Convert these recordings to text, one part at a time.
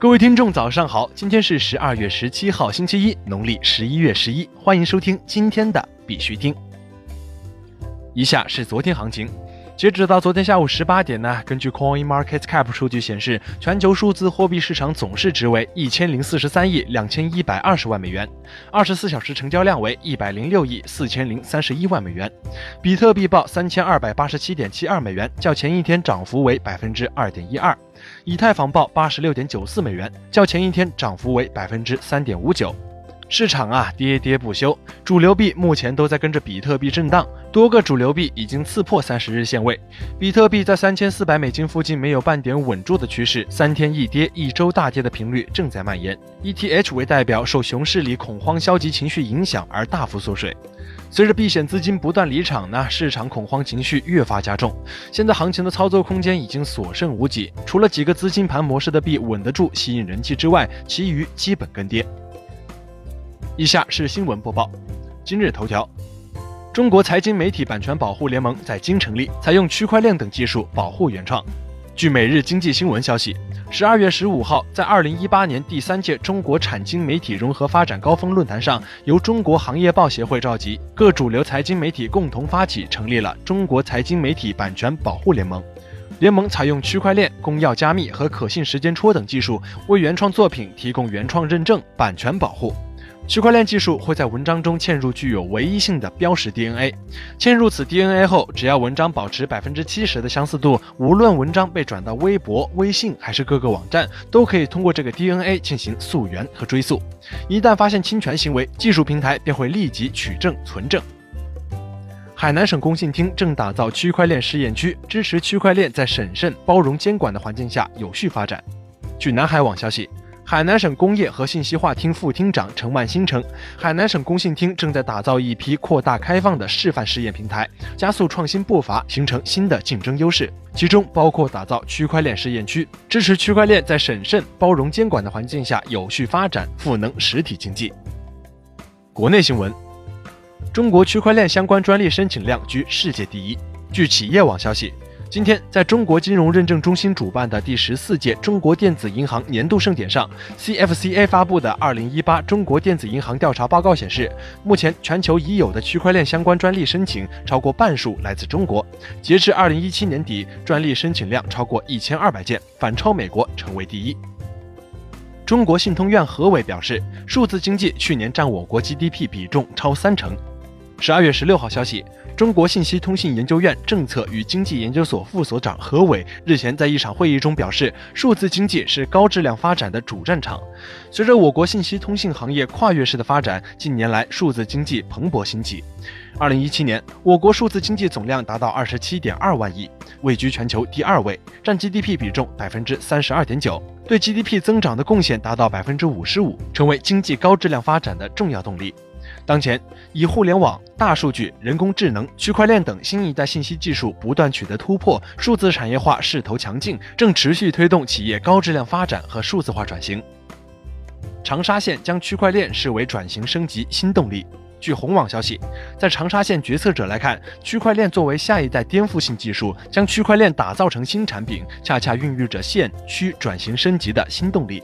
各位听众，早上好！今天是十二月十七号，星期一，农历十一月十一。欢迎收听今天的必须听。以下是昨天行情。截止到昨天下午十八点呢，根据 Coin Market Cap 数据显示，全球数字货币市场总市值为一千零四十三亿两千一百二十万美元，二十四小时成交量为一百零六亿四千零三十一万美元。比特币报三千二百八十七点七二美元，较前一天涨幅为百分之二点一二。以太坊报八十六点九四美元，较前一天涨幅为百分之三点五九。市场啊，跌跌不休，主流币目前都在跟着比特币震荡，多个主流币已经刺破三十日线位，比特币在三千四百美金附近没有半点稳住的趋势，三天一跌，一周大跌的频率正在蔓延。ETH 为代表，受熊市里恐慌消极情绪影响而大幅缩水，随着避险资金不断离场呢，市场恐慌情绪越发加重，现在行情的操作空间已经所剩无几，除了几个资金盘模式的币稳得住，吸引人气之外，其余基本跟跌。以下是新闻播报。今日头条：中国财经媒体版权保护联盟在京成立，采用区块链等技术保护原创。据每日经济新闻消息，十二月十五号，在二零一八年第三届中国产经媒体融合发展高峰论坛上，由中国行业报协会召集，各主流财经媒体共同发起，成立了中国财经媒体版权保护联盟。联盟采用区块链、公钥加密和可信时间戳等技术，为原创作品提供原创认证、版权保护。区块链技术会在文章中嵌入具有唯一性的标识 DNA，嵌入此 DNA 后，只要文章保持百分之七十的相似度，无论文章被转到微博、微信还是各个网站，都可以通过这个 DNA 进行溯源和追溯。一旦发现侵权行为，技术平台便会立即取证存证。海南省工信厅正打造区块链试验区，支持区块链在审慎、包容监管的环境下有序发展。据南海网消息。海南省工业和信息化厅副厅长陈万新称，海南省工信厅正在打造一批扩大开放的示范试验平台，加速创新步伐，形成新的竞争优势。其中包括打造区块链试验区，支持区块链在审慎、包容监管的环境下有序发展，赋能实体经济。国内新闻：中国区块链相关专利申请量居世界第一。据企业网消息。今天，在中国金融认证中心主办的第十四届中国电子银行年度盛典上，CFCA 发布的《二零一八中国电子银行调查报告》显示，目前全球已有的区块链相关专利申请超过半数来自中国。截至二零一七年底，专利申请量超过一千二百件，反超美国，成为第一。中国信通院何伟表示，数字经济去年占我国 GDP 比重超三成。十二月十六号消息。中国信息通信研究院政策与经济研究所副所长何伟日前在一场会议中表示，数字经济是高质量发展的主战场。随着我国信息通信行业跨越式的发展，近年来数字经济蓬勃兴起。二零一七年，我国数字经济总量达到二十七点二万亿，位居全球第二位，占 GDP 比重百分之三十二点九，对 GDP 增长的贡献达到百分之五十五，成为经济高质量发展的重要动力。当前，以互联网、大数据、人工智能、区块链等新一代信息技术不断取得突破，数字产业化势头强劲，正持续推动企业高质量发展和数字化转型。长沙县将区块链视为转型升级新动力。据红网消息，在长沙县决策者来看，区块链作为下一代颠覆性技术，将区块链打造成新产品，恰恰孕育着县区转型升级的新动力。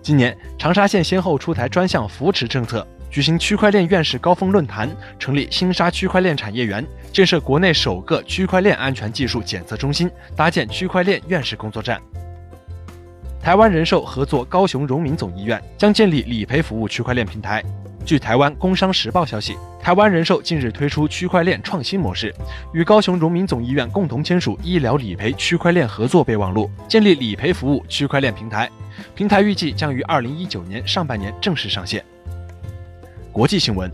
今年，长沙县先后出台专项扶持政策。举行区块链院士高峰论坛，成立新沙区块链产业园，建设国内首个区块链安全技术检测中心，搭建区块链院士工作站。台湾人寿合作高雄荣民总医院将建立理赔服务区块链平台。据台湾工商时报消息，台湾人寿近日推出区块链创新模式，与高雄荣民总医院共同签署医疗理赔区块链合作备忘录，建立理赔服务区块链平台。平台预计将于二零一九年上半年正式上线。国际新闻：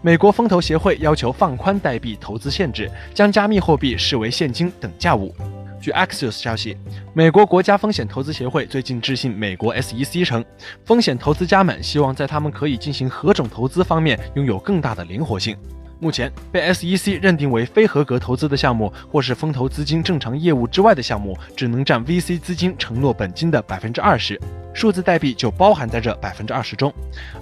美国风投协会要求放宽代币投资限制，将加密货币视为现金等价物。据 Axios 消息，美国国家风险投资协会最近致信美国 SEC 称，风险投资家们希望在他们可以进行何种投资方面拥有更大的灵活性。目前被 SEC 认定为非合格投资的项目，或是风投资金正常业务之外的项目，只能占 VC 资金承诺本金的百分之二十，数字代币就包含在这百分之二十中。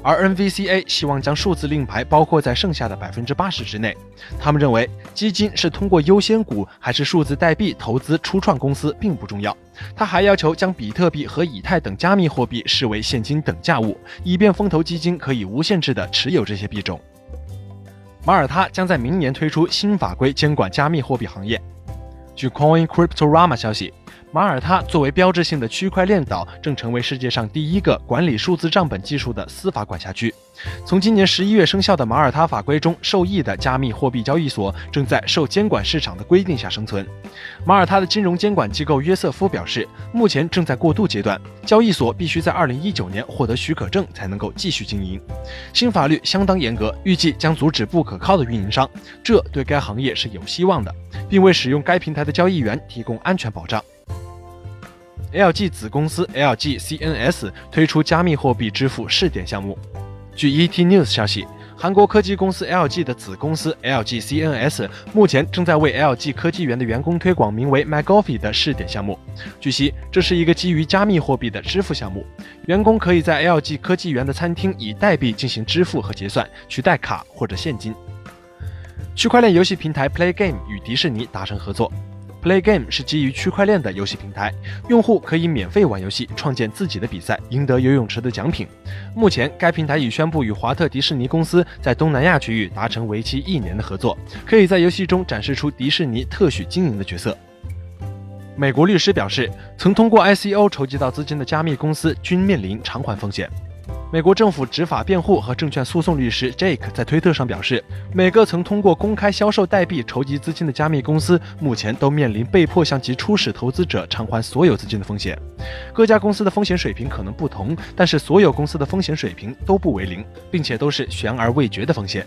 而 NVCA 希望将数字令牌包括在剩下的百分之八十之内。他们认为，基金是通过优先股还是数字代币投资初创公司并不重要。他还要求将比特币和以太等加密货币视为现金等价物，以便风投基金可以无限制地持有这些币种。马耳他将在明年推出新法规监管加密货币行业。据 Coin Cryptorama 消息。马耳他作为标志性的区块链岛，正成为世界上第一个管理数字账本技术的司法管辖区。从今年十一月生效的马耳他法规中受益的加密货币交易所，正在受监管市场的规定下生存。马耳他的金融监管机构约瑟夫表示，目前正在过渡阶段，交易所必须在二零一九年获得许可证才能够继续经营。新法律相当严格，预计将阻止不可靠的运营商，这对该行业是有希望的，并为使用该平台的交易员提供安全保障。LG 子公司 LG CNS 推出加密货币支付试点项目。据 ET News 消息，韩国科技公司 LG 的子公司 LG CNS 目前正在为 LG 科技园的员工推广名为 MyGolfy 的试点项目。据悉，这是一个基于加密货币的支付项目，员工可以在 LG 科技园的餐厅以代币进行支付和结算，取代卡或者现金。区块链游戏平台 Play Game 与迪士尼达成合作。Play Game 是基于区块链的游戏平台，用户可以免费玩游戏，创建自己的比赛，赢得游泳池的奖品。目前，该平台已宣布与华特迪士尼公司在东南亚区域达成为期一年的合作，可以在游戏中展示出迪士尼特许经营的角色。美国律师表示，曾通过 ICO 筹集到资金的加密公司均面临偿还风险。美国政府执法辩护和证券诉讼律师 Jake 在推特上表示，每个曾通过公开销售代币筹集资金的加密公司，目前都面临被迫向其初始投资者偿还所有资金的风险。各家公司的风险水平可能不同，但是所有公司的风险水平都不为零，并且都是悬而未决的风险。